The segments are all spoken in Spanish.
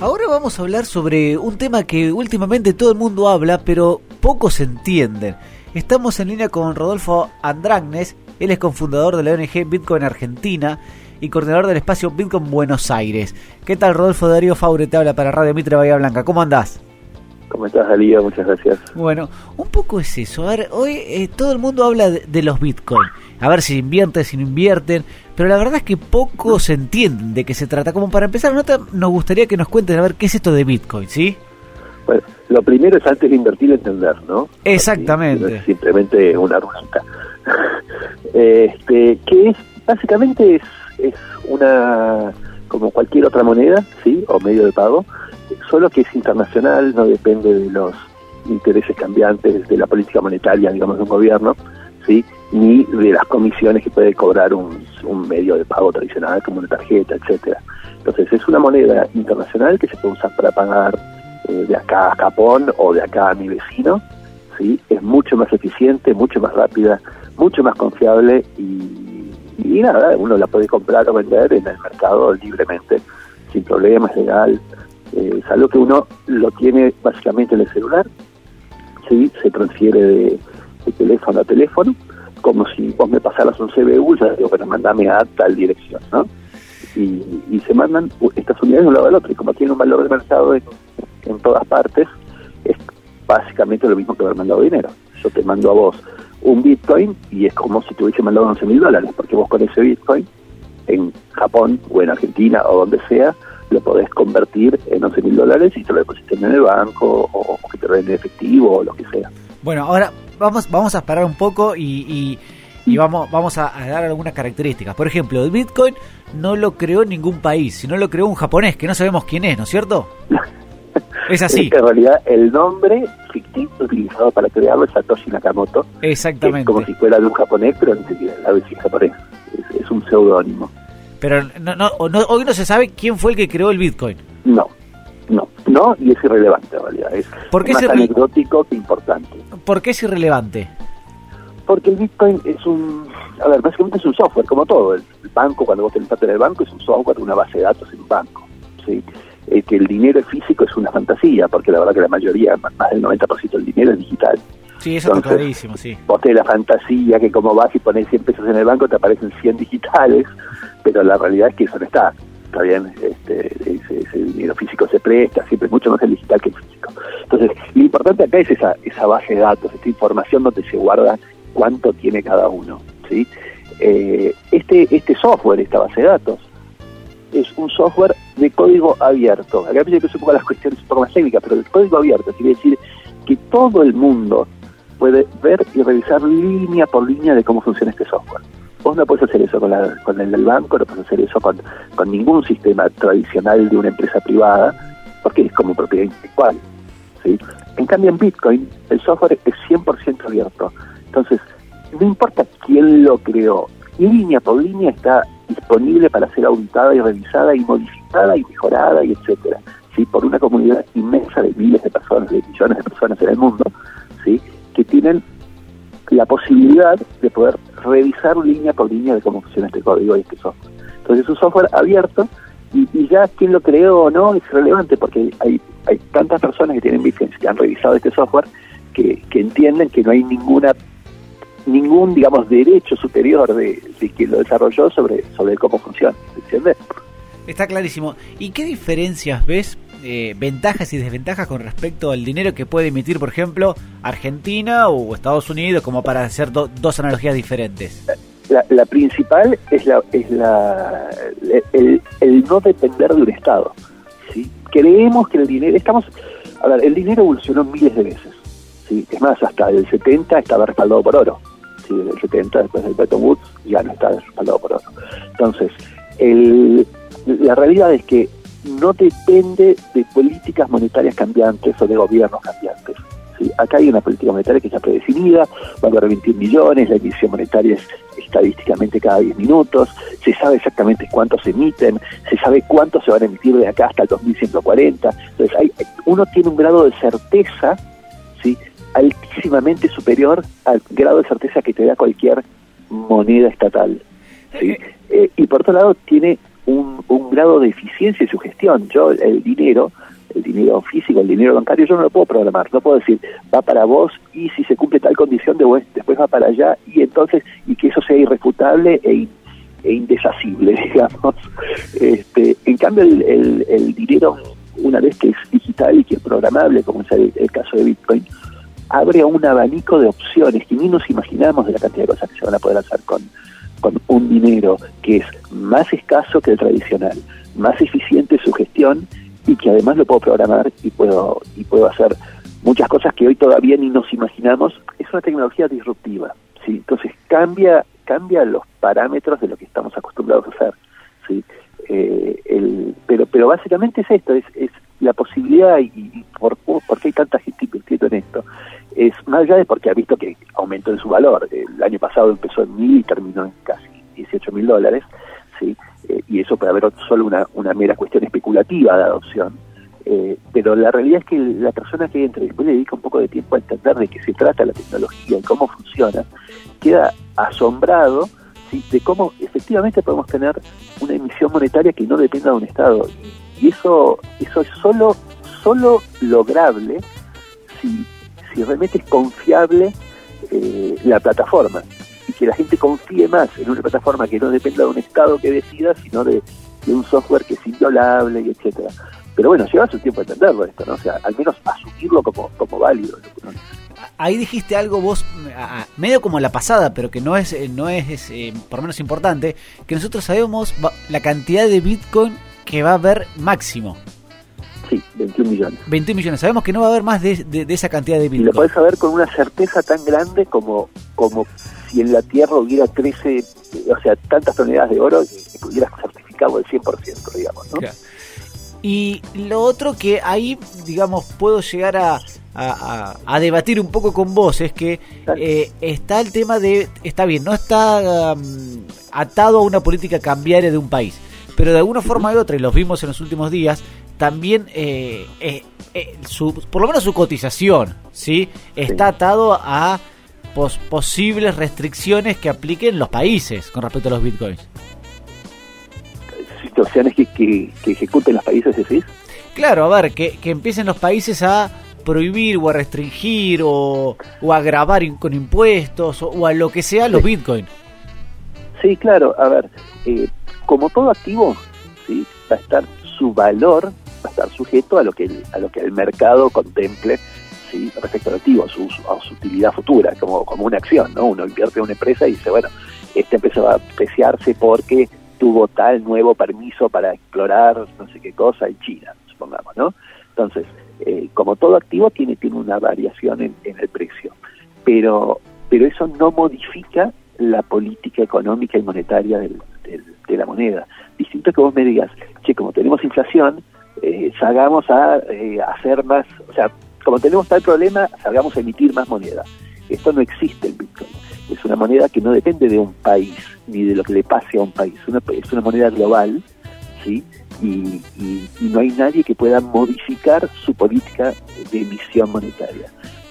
Ahora vamos a hablar sobre un tema que últimamente todo el mundo habla, pero pocos entienden. Estamos en línea con Rodolfo Andragnes, él es cofundador de la ONG Bitcoin Argentina y coordinador del espacio Bitcoin Buenos Aires. ¿Qué tal Rodolfo Darío Faure te habla para Radio Mitre Bahía Blanca? ¿Cómo andás? ¿Cómo estás, Dalía? Muchas gracias. Bueno, un poco es eso. A ver, hoy eh, todo el mundo habla de, de los Bitcoin. A ver si invierten, si no invierten. Pero la verdad es que pocos entienden de qué se trata. Como para empezar, nota, nos gustaría que nos cuenten a ver qué es esto de Bitcoin, ¿sí? Bueno, lo primero es antes de invertir entender, ¿no? Exactamente. No es simplemente una ruleta. este, que es, básicamente es, es una, como cualquier otra moneda, ¿sí? O medio de pago, solo que es internacional, no depende de los intereses cambiantes de la política monetaria, digamos, de un gobierno, ¿sí? Ni de las comisiones que puede cobrar un, un medio de pago tradicional como una tarjeta, etcétera. Entonces es una moneda internacional que se puede usar para pagar eh, de acá a Japón o de acá a mi vecino, ¿sí? Es mucho más eficiente, mucho más rápida, mucho más confiable y, y nada, uno la puede comprar o vender en el mercado libremente, sin problemas, legal. Eh, es que uno lo tiene básicamente en el celular, ¿sí? se transfiere de, de teléfono a teléfono, como si vos me pasaras un CBU, ya digo, pero mandame a tal dirección, ¿no? Y, y se mandan estas unidades de un lado al otro, y como tiene un valor de mercado en, todas partes, es básicamente lo mismo que haber mandado dinero. Yo te mando a vos un Bitcoin y es como si te hubiese mandado 11 mil dólares, porque vos con ese Bitcoin en Japón o en Argentina o donde sea, lo podés convertir en 11 mil dólares y te lo depositas en el banco o, o que te den en efectivo o lo que sea. Bueno, ahora vamos, vamos a parar un poco y, y, y vamos, vamos a, a, dar algunas características. Por ejemplo, el Bitcoin no lo creó ningún país, sino lo creó un japonés, que no sabemos quién es, ¿no es cierto? Es así. En realidad, el nombre ficticio utilizado para crearlo es Satoshi Nakamoto. Exactamente. Es como si fuera de un japonés, pero se la vez japonés. Es, es un seudónimo. Pero no, no, no, hoy no se sabe quién fue el que creó el Bitcoin. No, no, no, y es irrelevante en realidad. Es ¿Por qué más es anecdótico que importante. ¿Por qué es irrelevante? Porque el Bitcoin es un, a ver, básicamente es un software, como todo. El, banco, cuando vos tenés plata en el banco, es un software, una base de datos en un banco. ¿sí? Eh, que el dinero físico es una fantasía, porque la verdad que la mayoría, más del 90% del dinero es digital. Sí, eso Entonces, está clarísimo, sí. Vos tenés la fantasía que como vas y pones 100 pesos en el banco te aparecen 100 digitales, pero la realidad es que eso no está. Está bien, este, ese, ese dinero físico se presta, siempre mucho más el digital que el físico. Entonces, lo importante acá es esa, esa base de datos, esta información donde se guarda cuánto tiene cada uno. ¿sí? Eh, este, este software, esta base de datos, es un software de código abierto. Acá me que es un poco las cuestiones un poco más técnicas, pero el código abierto quiere decir que todo el mundo puede ver y revisar línea por línea de cómo funciona este software. Vos no puedes hacer eso con, la, con el del banco, no puedes hacer eso con, con ningún sistema tradicional de una empresa privada, porque es como propiedad intelectual. ¿sí? En cambio, en Bitcoin, el software es 100% abierto. Entonces, no importa quién lo creó, línea por línea está disponible para ser auditada y revisada y modificada y mejorada y etcétera, ¿sí? por una comunidad inmensa de miles de personas, de millones de personas en el mundo, ¿sí? que tienen la posibilidad de poder revisar línea por línea de cómo funciona este código y este software. Entonces es un software abierto y, y ya quién lo creó o no es relevante porque hay, hay tantas personas que tienen Bitcoin que han revisado este software que, que entienden que no hay ninguna ningún digamos derecho superior de, de quien lo desarrolló sobre, sobre cómo funciona, ¿entiendes? Está clarísimo. ¿Y qué diferencias ves, eh, ventajas y desventajas con respecto al dinero que puede emitir, por ejemplo, Argentina o Estados Unidos, como para hacer do, dos analogías diferentes? La, principal es la, el, no depender de un Estado. ¿sí? Creemos que el dinero, estamos, a ver, el dinero evolucionó miles de veces. ¿sí? Es más, hasta el 70 estaba respaldado por oro. ¿sí? Desde el 70, después del Bretton Woods, ya no está respaldado por oro. Entonces, el, la realidad es que no depende de políticas monetarias cambiantes o de gobiernos cambiantes. ¿sí? Acá hay una política monetaria que está predefinida, va a haber 21 millones, la emisión monetaria es estadísticamente cada 10 minutos, se sabe exactamente cuántos se emiten, se sabe cuántos se van a emitir de acá hasta el 2140. Entonces, hay, uno tiene un grado de certeza ¿sí? altísimamente superior al grado de certeza que te da cualquier moneda estatal. ¿sí? Eh, y por otro lado, tiene un, grado de eficiencia en su gestión. Yo, el dinero, el dinero físico, el dinero bancario, yo no lo puedo programar, no puedo decir, va para vos y si se cumple tal condición, de después va para allá y entonces, y que eso sea irrefutable e, e digamos. Este, en cambio, el, el, dinero, una vez que es digital y que es programable, como es el, caso de Bitcoin, abre un abanico de opciones que ni nos imaginamos de la cantidad de cosas que se van a poder hacer con un dinero que es más escaso que el tradicional, más eficiente su gestión y que además lo puedo programar y puedo y puedo hacer muchas cosas que hoy todavía ni nos imaginamos. Es una tecnología disruptiva, sí. Entonces cambia cambia los parámetros de lo que estamos acostumbrados a hacer, sí. Eh, pero pero básicamente es esto, es, es la posibilidad y, por, por qué hay tanta gente invirtiendo en esto es más allá de porque ha visto que aumentó en su valor. El año pasado empezó en mil y terminó en casi 18 mil dólares, ¿sí? Eh, y eso puede haber solo una, una mera cuestión especulativa de adopción. Eh, pero la realidad es que la persona que entra y después le dedica un poco de tiempo a entender de qué se trata la tecnología y cómo funciona, queda asombrado de cómo efectivamente podemos tener una emisión monetaria que no dependa de un Estado. Y eso, eso es solo, solo lograble si, si realmente es confiable eh, la plataforma que la gente confíe más en una plataforma que no dependa de un Estado que decida, sino de, un software que es inviolable y etcétera. Pero bueno, lleva su tiempo entenderlo esto, ¿no? O sea, al menos asumirlo como, como válido. Ahí dijiste algo vos, medio como la pasada, pero que no es, eh, no es eh, por lo menos importante, que nosotros sabemos la cantidad de Bitcoin que va a haber máximo. Sí, 21 millones. 21 millones. Sabemos que no va a haber más de, de, esa cantidad de Bitcoin. Y lo podés saber con una certeza tan grande como, como si en la Tierra hubiera 13, o sea, tantas toneladas de oro y pudiera certificado el 100%, digamos, ¿no? Y lo otro que ahí, digamos, puedo llegar a, a, debatir un poco con vos es que eh, está el tema de, está bien, no está um, atado a una política cambiaria de un país, pero de alguna forma u otra, y los vimos en los últimos días, también eh, eh, su, por lo menos su cotización, ¿sí? Está atado a posibles restricciones que apliquen los países con respecto a los bitcoins. ¿Situaciones que, que, ejecuten los países, decís? Claro, a ver, que, empiecen los países a prohibir o a restringir o, o a grabar con impuestos o, a lo que sea los bitcoins. Sí, claro, a ver, eh, como todo activo, ¿sí? va a estar su valor, va a estar sujeto a lo que a lo que el mercado contemple respecto al activo, a su, a su utilidad futura, como, como una acción, ¿no? Uno invierte en una empresa y dice, bueno, esta empresa va a apreciarse porque tuvo tal nuevo permiso para explorar no sé qué cosa en China, supongamos, ¿no? Entonces, eh, como todo activo tiene, tiene una variación en, el precio, pero, pero eso no modifica la política económica y monetaria del, de la moneda. Distinto que vos me digas, che, como tenemos inflación, eh, salgamos a eh, hacer más, o sea, como tenemos tal problema, salgamos emitir más moneda. Esto no existe el Bitcoin. Es una moneda que no depende de un país ni de lo que le pase a un país. es una moneda global, ¿sí? Y, no hay nadie que pueda modificar su política de emisión monetaria.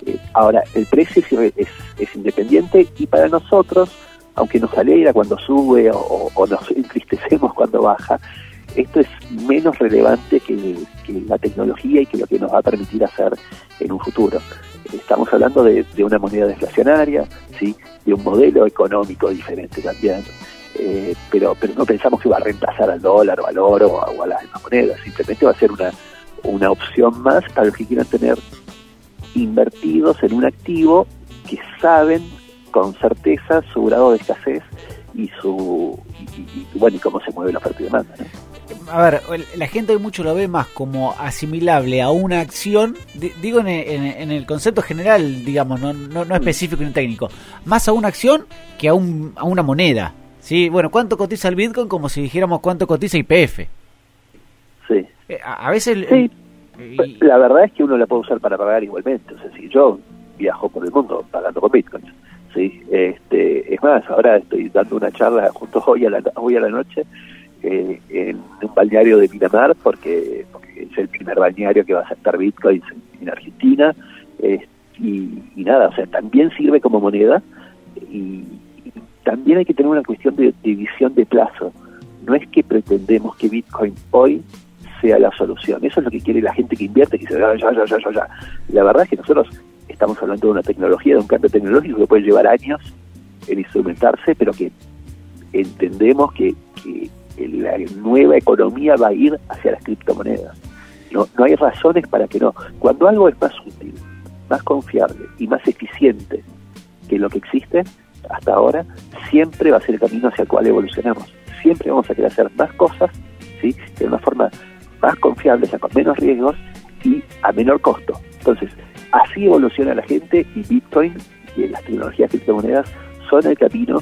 Eh, ahora, el precio es, es, independiente y para nosotros, aunque nos alegra cuando sube o nos entristecemos cuando baja, esto es menos relevante que, la tecnología y que lo que nos va a permitir hacer en un futuro. Estamos hablando de, una moneda deflacionaria, ¿sí? de un modelo económico diferente también, eh, pero, pero no pensamos que va a reemplazar al dólar o al oro o a, las demás monedas, simplemente va a ser una, una opción más para los que quieran tener invertidos en un activo que saben con certeza su grado de escasez y su bueno y cómo se mueve la oferta y demanda. A ver, la gente hoy mucho lo ve más como asimilable a una acción, digo en, el concepto general, digamos, no, no, no específico ni técnico, más a una acción que a, un, a una moneda. ¿sí? Bueno, ¿cuánto cotiza el Bitcoin? Como si dijéramos cuánto cotiza IPF. Sí. Eh, a, veces... Sí. La verdad es que uno la puede usar para pagar igualmente. O sea, si yo viajo por el mundo pagando con Bitcoin, ¿sí? Este, es más, ahora estoy dando una charla justo hoy a la, hoy a la noche eh, en un balneario de Miramar, porque, es el primer balneario que va a aceptar bitcoins en, Argentina. y, nada, o sea, también sirve como moneda y, también hay que tener una cuestión de, división de plazo. No es que pretendemos que Bitcoin hoy sea la solución. Eso es lo que quiere la gente que invierte, que dice, ya, ya, ya, ya, ya. La verdad es que nosotros estamos hablando de una tecnología, de un cambio tecnológico que puede llevar años en instrumentarse, pero que entendemos que, que la nueva economía va a ir hacia las criptomonedas. No, no hay razones para que no. Cuando algo es más útil, más confiable y más eficiente que lo que existe hasta ahora, siempre va a ser el camino hacia el cual evolucionamos. Siempre vamos a querer hacer más cosas, ¿sí? de una forma más confiable, o sea, con menos riesgos y a menor costo. Entonces, así evoluciona la gente y Bitcoin y las tecnologías criptomonedas son el camino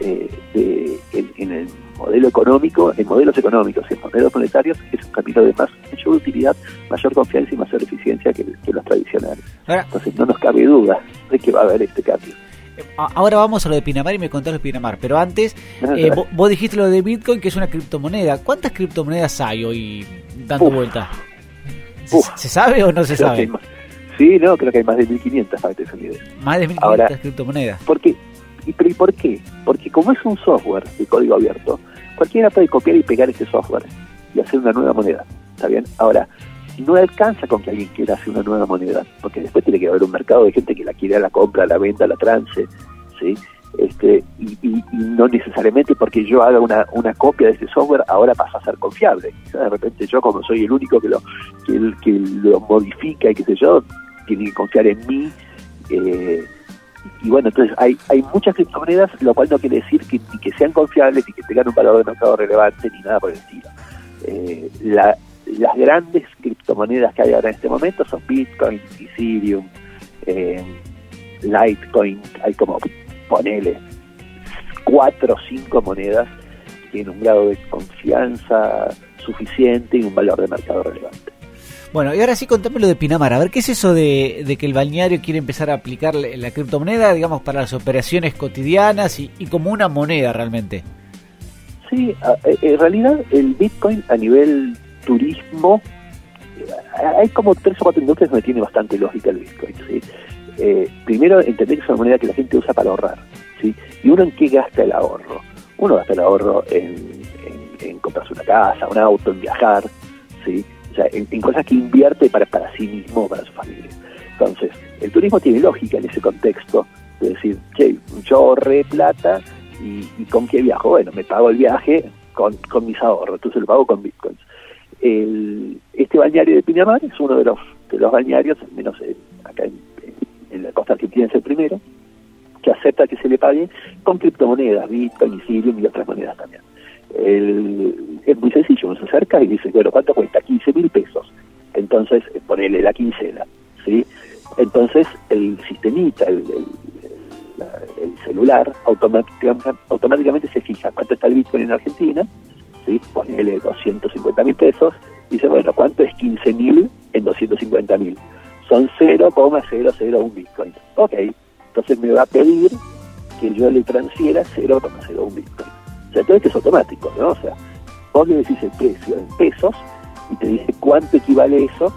eh, de, en, el modelo económico, en modelos económicos, en modelos monetarios, es un camino de más mayor utilidad, mayor confianza y mayor eficiencia que, los tradicionales. Entonces no nos cabe duda de que va a haber este cambio. Ahora vamos a lo de Pinamar y me contás lo de Pinamar, pero antes eh, vos, dijiste lo de Bitcoin que es una criptomoneda. ¿Cuántas criptomonedas hay hoy dando vuelta? ¿Se, sabe o no se sabe? sí, no, creo que hay más de 1500 para que Más de 1500 criptomonedas. Porque ¿Y, pero, por qué? Porque como es un software de código abierto, cualquiera puede copiar y pegar ese software y hacer una nueva moneda. ¿Está bien? Ahora, no alcanza con que alguien quiera hacer una nueva moneda, porque después tiene que haber un mercado de gente que la quiere a la compra, la venta, a la trance, ¿sí? Este, y, no necesariamente porque yo haga una, una copia de ese software ahora pasa a ser confiable. De repente yo como soy el único que lo, que, que lo modifica y qué sé yo, tiene que confiar en mí. Eh, y bueno, entonces hay, hay muchas criptomonedas, lo cual no quiere decir que, que sean confiables y que tengan un valor de mercado relevante ni nada por el estilo. Eh, las grandes criptomonedas que hay ahora en este momento son Bitcoin, Ethereum, eh, Litecoin, hay como, ponele, cuatro o cinco monedas que tienen un grado de confianza suficiente y un valor de mercado relevante. Bueno, y ahora sí contame lo de Pinamar. A ver, ¿qué es eso de, que el balneario quiere empezar a aplicar la criptomoneda, digamos, para las operaciones cotidianas y, como una moneda realmente? Sí, eh, en realidad el Bitcoin a nivel turismo, eh, hay como tres o cuatro industrias donde tiene bastante lógica el Bitcoin. ¿sí? Eh, primero, entender que es una moneda que la gente usa para ahorrar. ¿sí? ¿Y uno en qué gasta el ahorro? Uno gasta el ahorro en, en comprarse una casa, un auto, en viajar. ¿sí? En, cosas que invierte para, para sí mismo para su familia. Entonces, el turismo tiene lógica en ese contexto de decir, che, yo ahorré plata y, ¿con qué viajo? Bueno, me pago el viaje con, con mis ahorros, entonces lo pago con bitcoins. este balneario de Pinamar es uno de los, de los balnearios, menos acá en, la costa argentina es el primero, que acepta que se le pague con criptomonedas, Bitcoin, Ethereum y otras monedas también el, es muy sencillo, uno se acerca y dice, bueno, ¿cuánto cuesta? 15 mil pesos. Entonces, eh, ponele la quincena, ¿sí? Entonces, el sistemita, el, celular, automáticamente, automáticamente se fija cuánto está el Bitcoin en Argentina, ¿sí? Ponele 250 mil pesos, dice, bueno, ¿cuánto es 15 mil en 250 mil? Son 0,001 Bitcoin. Ok, entonces me va a pedir que yo le transfiera 0,01 Bitcoin. Sea, todo esto es automático, ¿no? O sea, vos le decís el precio en pesos y te dice cuánto equivale eso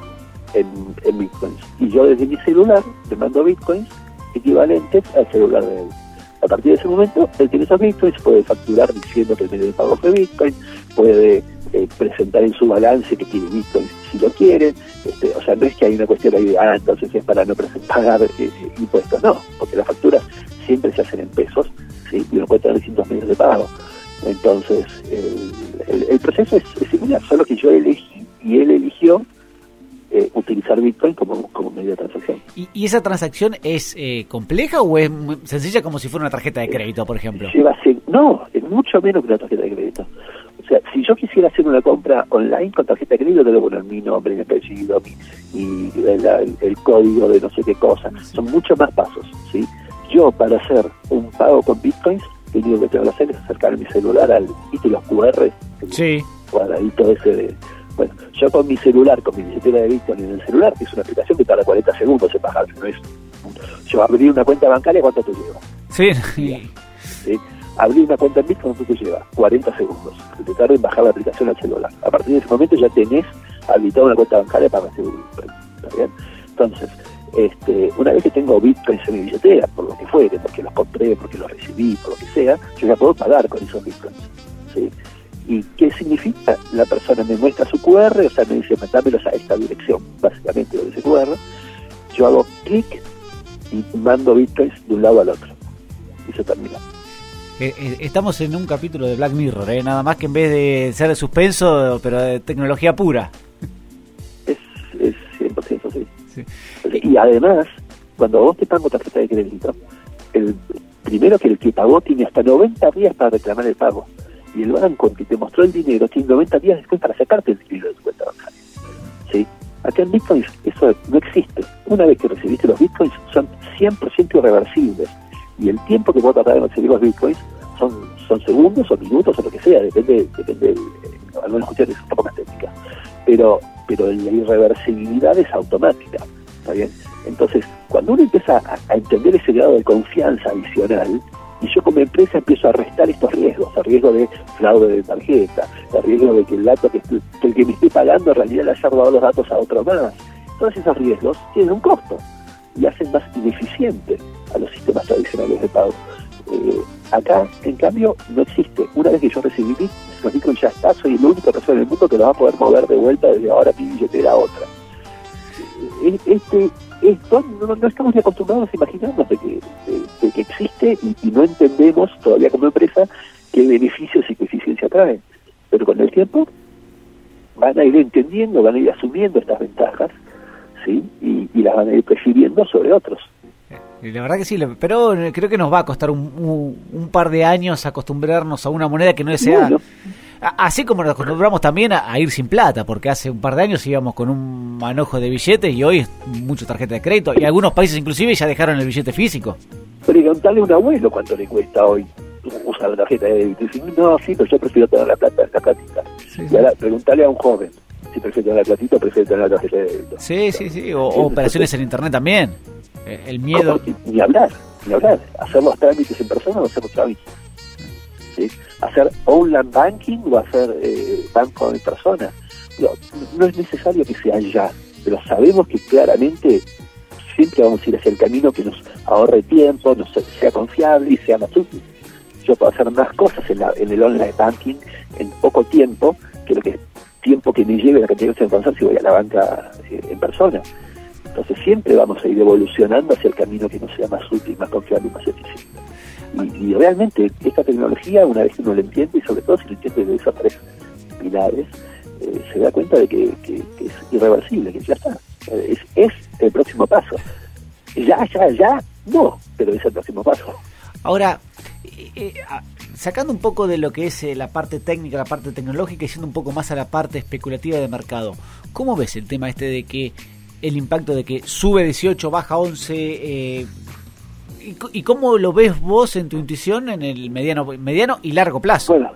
en, bitcoins. Y yo desde mi celular te mando bitcoins equivalentes al celular de él. A partir de ese momento, él tiene esos bitcoins, puede facturar diciendo que el medio de pago fue bitcoin, puede eh, presentar en su balance que tiene bitcoins si lo quiere. Este, o sea, no es que hay una cuestión ahí de, ah, entonces es para no pagar eh, impuestos, no, porque las facturas siempre se hacen en pesos ¿sí? y uno puede tener distintos medios de pago. Entonces, el, proceso es, similar, solo que yo elegí y él eligió eh, utilizar Bitcoin como, como medio de transacción. ¿Y, esa transacción es eh, compleja o es sencilla como si fuera una tarjeta de crédito, por ejemplo? Lleva no, es mucho menos que una tarjeta de crédito. O sea, si yo quisiera hacer una compra online con tarjeta de crédito, que poner mi nombre, mi apellido y el, código de no sé qué cosa. Son muchos más pasos, ¿sí? Yo, para hacer un pago con Bitcoins, lo único que tengo que hacer es acercar mi celular al ¿viste los QR? Sí. Cuadradito ese de. Bueno, yo con mi celular, con mi billetera de Bitcoin en el celular, que es una aplicación que tarda 40 segundos en bajar, no es. Yo abrir una cuenta bancaria, ¿cuánto te lleva? Sí. ¿Sí? Abrir una cuenta en Bitcoin, ¿cuánto te lleva? 40 segundos. Que te tarda en bajar la aplicación al celular. A partir de ese momento ya tenés habilitada una cuenta bancaria para recibir. ¿Está bien? Entonces, este, una vez que tengo bitcoins en mi billetera, por lo que fuere, porque los compré, porque los recibí, por lo que sea, yo ya puedo pagar con esos bitcoins. ¿Y qué significa? La persona me muestra su QR, o sea, me dice, mandámelos a esta dirección, básicamente de ese QR. Yo hago clic y mando bitcoins de un lado al otro. Y se termina. Eh, eh, estamos en un capítulo de Black Mirror, ¿eh? nada más que en vez de ser de suspenso, pero de tecnología pura. Es, es 100%, sí. sí. Y además, cuando vos te pago tarjeta de crédito, el primero que el que pagó tiene hasta 90 días para reclamar el pago y el banco que te mostró el dinero tiene 90 días después para sacarte el dinero de tu cuenta bancaria. ¿Sí? Acá en Bitcoin eso no existe. Una vez que recibiste los Bitcoins son 100% irreversibles y el tiempo que vos tardar en recibir los Bitcoins son, son segundos o minutos o lo que sea, depende, depende eh, algunas cuestiones un poco más técnicas. Pero, pero la irreversibilidad es automática. ¿Está bien? Entonces, cuando uno empieza a, entender ese grado de confianza adicional, y yo como empresa empiezo a restar estos riesgos, el riesgo de fraude de tarjeta, el riesgo de que el dato que, el que me esté pagando en realidad le haya robado los datos a otro más. Todos esos riesgos tienen un costo y hacen más ineficiente a los sistemas tradicionales de pago. Eh, acá, en cambio, no existe. Una vez que yo recibí los Bitcoin ya está, soy el único persona en el mundo que lo va a poder mover de vuelta desde ahora mi billetera a otra. Eh, este, esto no, no, estamos acostumbrados a imaginarnos de que, que existe y, no entendemos todavía como empresa qué beneficios y qué eficiencia trae. Pero con el tiempo van a ir entendiendo, van a ir asumiendo estas ventajas ¿sí? y, las van a ir prefiriendo sobre otros. La verdad que sí, pero creo que nos va a costar un, un, par de años acostumbrarnos a una moneda que no sea... Así como nos acostumbramos también a, ir sin plata, porque hace un par de años íbamos con un manojo de billetes y hoy es mucho tarjeta de crédito. Y algunos países inclusive ya dejaron el billete físico. Preguntarle a un abuelo cuánto le cuesta hoy usar la tarjeta de débito. Y no, sí, pero yo prefiero tener la plata, la platita. y ahora preguntarle a un joven si prefiere tener la platita o prefiere tener la tarjeta de débito. Sí, sí, sí. O, operaciones en internet también. Eh, el miedo. Ni hablar, ni hablar. Hacer los trámites en persona o hacer los trámites hacer online banking o hacer eh, banco en persona. No, no es necesario que sea ya, pero sabemos que claramente siempre vamos a ir hacia el camino que nos ahorre tiempo, nos sea confiable y sea más útil. Yo puedo hacer más cosas en, en el online banking en poco tiempo que lo que tiempo que me lleve la cantidad de avanzar si voy a la banca eh, en persona. Entonces siempre vamos a ir evolucionando hacia el camino que nos sea más útil, más confiable y más eficiente. Y, realmente esta tecnología, una vez que uno la entiende, y sobre todo si lo entiende de esos tres pilares, eh, se da cuenta de que, es irreversible, que ya está. Es, es el próximo paso. Ya, ya, ya, no, pero es el próximo paso. Ahora, eh, eh, sacando un poco de lo que es la parte técnica, la parte tecnológica y yendo un poco más a la parte especulativa de mercado, ¿cómo ves el tema este de que el impacto de que sube 18, baja 11, eh, ¿Y, cómo lo ves vos en tu intuición en el mediano, mediano y largo plazo? Bueno,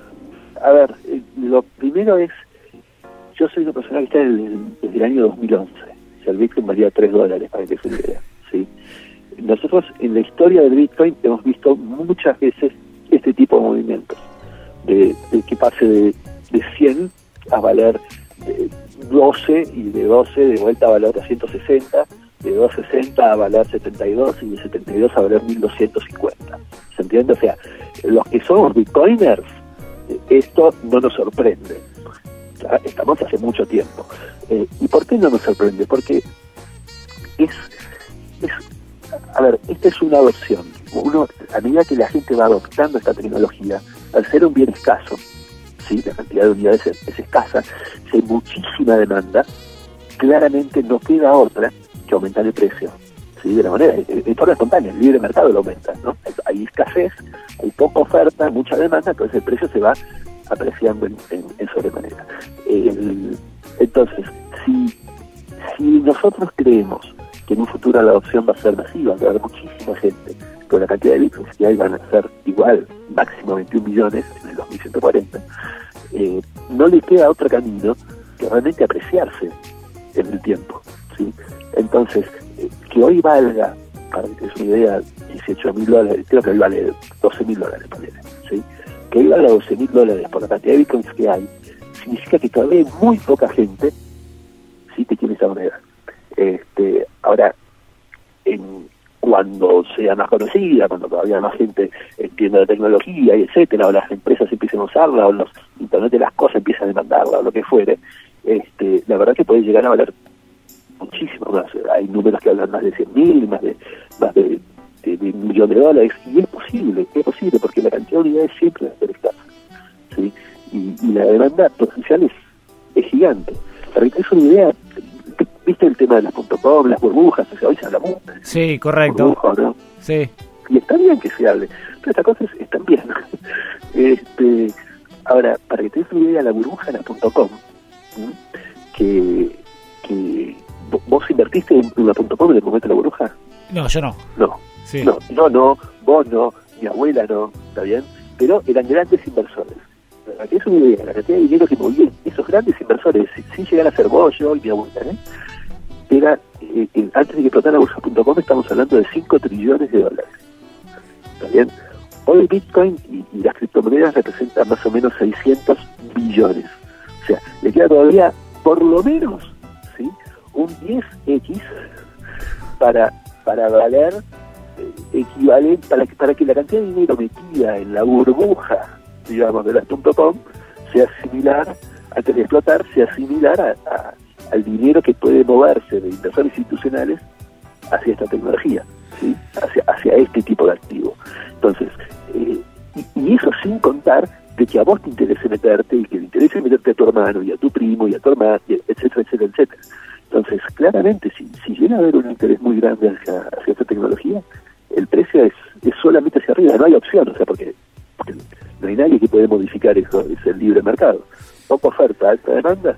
a ver, eh, lo primero es, yo soy una persona que está desde, el año 2011. O sea, el Bitcoin valía 3 dólares, para que se idea. ¿sí? Nosotros en la historia del Bitcoin hemos visto muchas veces este tipo de movimientos, de, que pase de, de 100 a valer 12 y de 12 de vuelta a valer 160 de 260 a valer 72 y de 72 a valer 1250. ¿Se entiende? O sea, los que somos bitcoiners, esto no nos sorprende. Estamos hace mucho tiempo. Eh, ¿Y por qué no nos sorprende? Porque es, es, a ver, esta es una adopción. Uno, a medida que la gente va adoptando esta tecnología, al ser un bien escaso, ¿sí? la cantidad de unidades es, escasa, si hay muchísima demanda, claramente no queda otra que aumentar el precio. ¿sí? De la manera, de forma espontánea, el libre mercado lo aumenta. ¿no? Hay escasez, hay poca oferta, mucha demanda, entonces el precio se va apreciando en, sobremanera. entonces, si, si nosotros creemos que en un futuro la adopción va a ser masiva, va a haber muchísima gente, con la cantidad de litros que hay van a ser igual, máximo 21 millones en el 2140, eh, no le queda otro camino que realmente apreciarse en el tiempo. ¿sí? Entonces, que hoy valga, para que te des una idea, 18 mil dólares, creo que hoy vale 12 mil dólares, ¿sí? que hoy valga 12 mil dólares por la cantidad de bitcoins que hay, significa que todavía muy poca gente sí que tiene esa moneda. Este, ahora, en cuando sea más conocida, cuando todavía más gente entienda la tecnología y etcétera, o las empresas empiecen a usarla, o los Internet de las cosas empiezan a demandarla, o lo que fuere, este, la verdad que puede llegar a valer muchísimo más. Hay números que hablan más de 100 mil, más de, más de, un millón de dólares, y es posible, es posible, porque la cantidad de unidades siempre va a ser escasa. ¿sí? Y, la demanda potencial es, es gigante. Para que es una idea, ¿viste el tema de las .com, las burbujas? O sea, hoy se habla mucho. Sí, correcto. ¿no? Sí. Y está bien que se hable, pero esta cosa es, están bien. este, ahora, para que te des una idea, la burbuja de las .com, que vos invertiste en una .com en el momento de la burbuja. No, yo no. No. No, yo no, vos no, mi abuela no, ¿está bien? Pero eran grandes inversores. Para que es una idea, la cantidad de dinero que movían esos grandes inversores, sin llegar a ser vos, yo y mi abuela, ¿eh? era, eh, antes de que explotara bursa.com, estamos hablando de 5 trillones de dólares. ¿Está bien? Hoy Bitcoin y, las criptomonedas representan más o menos 600 billones. O sea, le queda todavía por lo menos ¿sí? Un 10x para, para valer eh, equivalente, para, para que la cantidad de dinero metida en la burbuja, digamos, de las .com sea similar, antes de explotar, sea similar a al dinero que puede moverse de inversores institucionales hacia esta tecnología, ¿sí? hacia, hacia este tipo de activo. Entonces, eh, y, eso sin contar de que a vos te interese meterte y que te interese meterte a tu hermano y a tu primo y a tu hermano, etcétera, etcétera, etcétera. Entonces, claramente, si, si llega a haber un interés muy grande hacia, hacia esta tecnología, el precio es, es solamente hacia arriba, no hay opción, o sea, porque, no hay nadie que puede modificar eso, es el libre mercado. Poca oferta, alta demanda,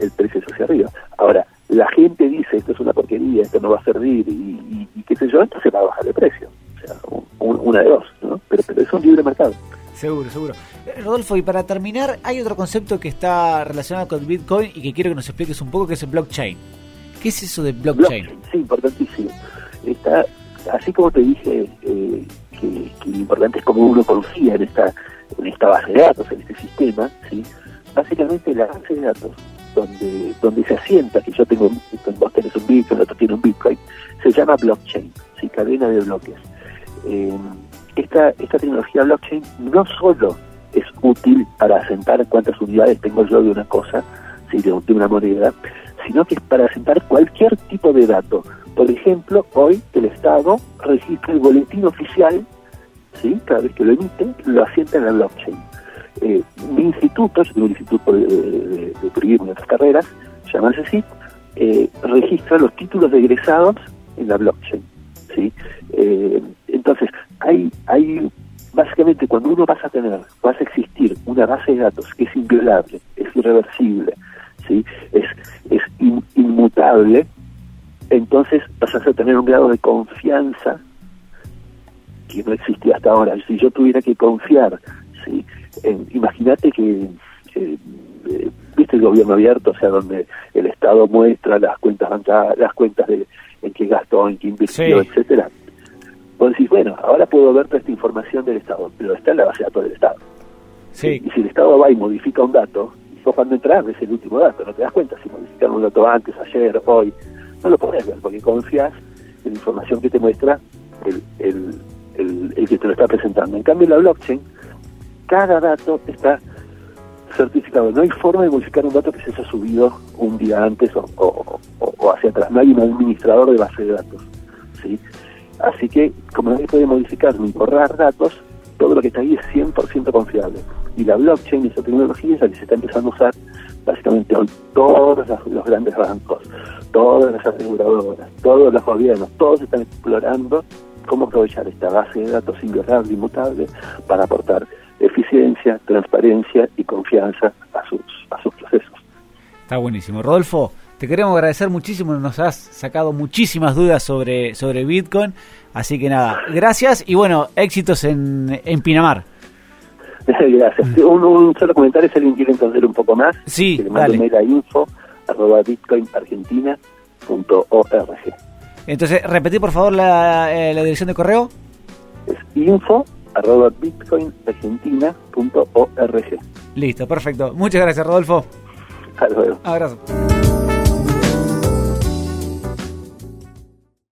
el precio es hacia arriba. Ahora, la gente dice, esto es una porquería, esto no va a servir, y, qué sé yo, entonces va a bajar el precio. O sea, una de dos, ¿no? Pero, pero es un libre mercado. Seguro, seguro. Eh, Rodolfo, y para terminar, hay otro concepto que está relacionado con Bitcoin y que quiero que nos expliques un poco, que es el blockchain. ¿Qué es eso de blockchain? sí, importantísimo. Está, así como te dije eh, que, lo importante es cómo uno confía en esta, en esta base de datos, en este sistema, ¿sí? básicamente la base de datos donde, donde se asienta, que yo tengo un vos tenés un Bitcoin, el otro tiene un Bitcoin, se llama blockchain, ¿sí? cadena de bloques. Eh, esta, esta tecnología blockchain no solo es útil para asentar cuántas unidades tengo yo de una cosa, ¿sí? de, una moneda, sino que es para asentar cualquier tipo de dato. Por ejemplo, hoy el Estado registra el boletín oficial, ¿sí? cada vez que lo emite, lo asienta en la blockchain eh, mi instituto, yo un instituto de, de, turismo y otras carreras, se llama CECIT, eh, registra los títulos de egresados en la blockchain. ¿sí? Eh, entonces, hay, hay básicamente cuando uno pasa a tener, vas a existir una base de datos que es inviolable, es irreversible, ¿sí? es, es inmutable, entonces vas a tener un grado de confianza que no existía hasta ahora. Si yo tuviera que confiar ¿sí? Imagínate que, eh, viste el gobierno abierto, o sea, donde el Estado muestra las cuentas bancarias, las cuentas de en qué gastó, en qué invirtió, etcétera. Vos decís, bueno, ahora puedo ver toda esta información del Estado, pero está en la base de datos del Estado. Sí. Y si el Estado va y modifica un dato, vos cuando entras ves el último dato, no te das cuenta si modificaron un dato antes, ayer, hoy, no lo podés ver porque confías en la información que te muestra el, el, el, el que te lo está presentando. En cambio, la blockchain cada dato está certificado. No hay forma de modificar un dato que se haya subido un día antes o, hacia atrás. No hay un administrador de base de datos. ¿sí? Así que, como nadie puede modificar ni borrar datos, todo lo que está ahí es 100% confiable. Y la blockchain, esa tecnología, es la que se está empezando a usar básicamente hoy. Todos los grandes bancos, todas las aseguradoras, todos los gobiernos, todos están explorando cómo aprovechar esta base de datos inviolable, inmutable, para aportar eficiencia, transparencia y confianza a sus, a sus procesos. Está buenísimo. Rodolfo, te queremos agradecer muchísimo, nos has sacado muchísimas dudas sobre, sobre Bitcoin, así que nada, gracias y bueno, éxitos en, en Pinamar. Gracias. Un, un, solo comentario, si alguien quiere entender un poco más, sí, le mando mail a info arroba bitcoinargentina.org. Entonces, repetí por favor la, eh, la dirección de correo. Es info arroba bitcoinargentina.org. Listo, perfecto. Muchas gracias, Rodolfo. Hasta luego. Abrazo.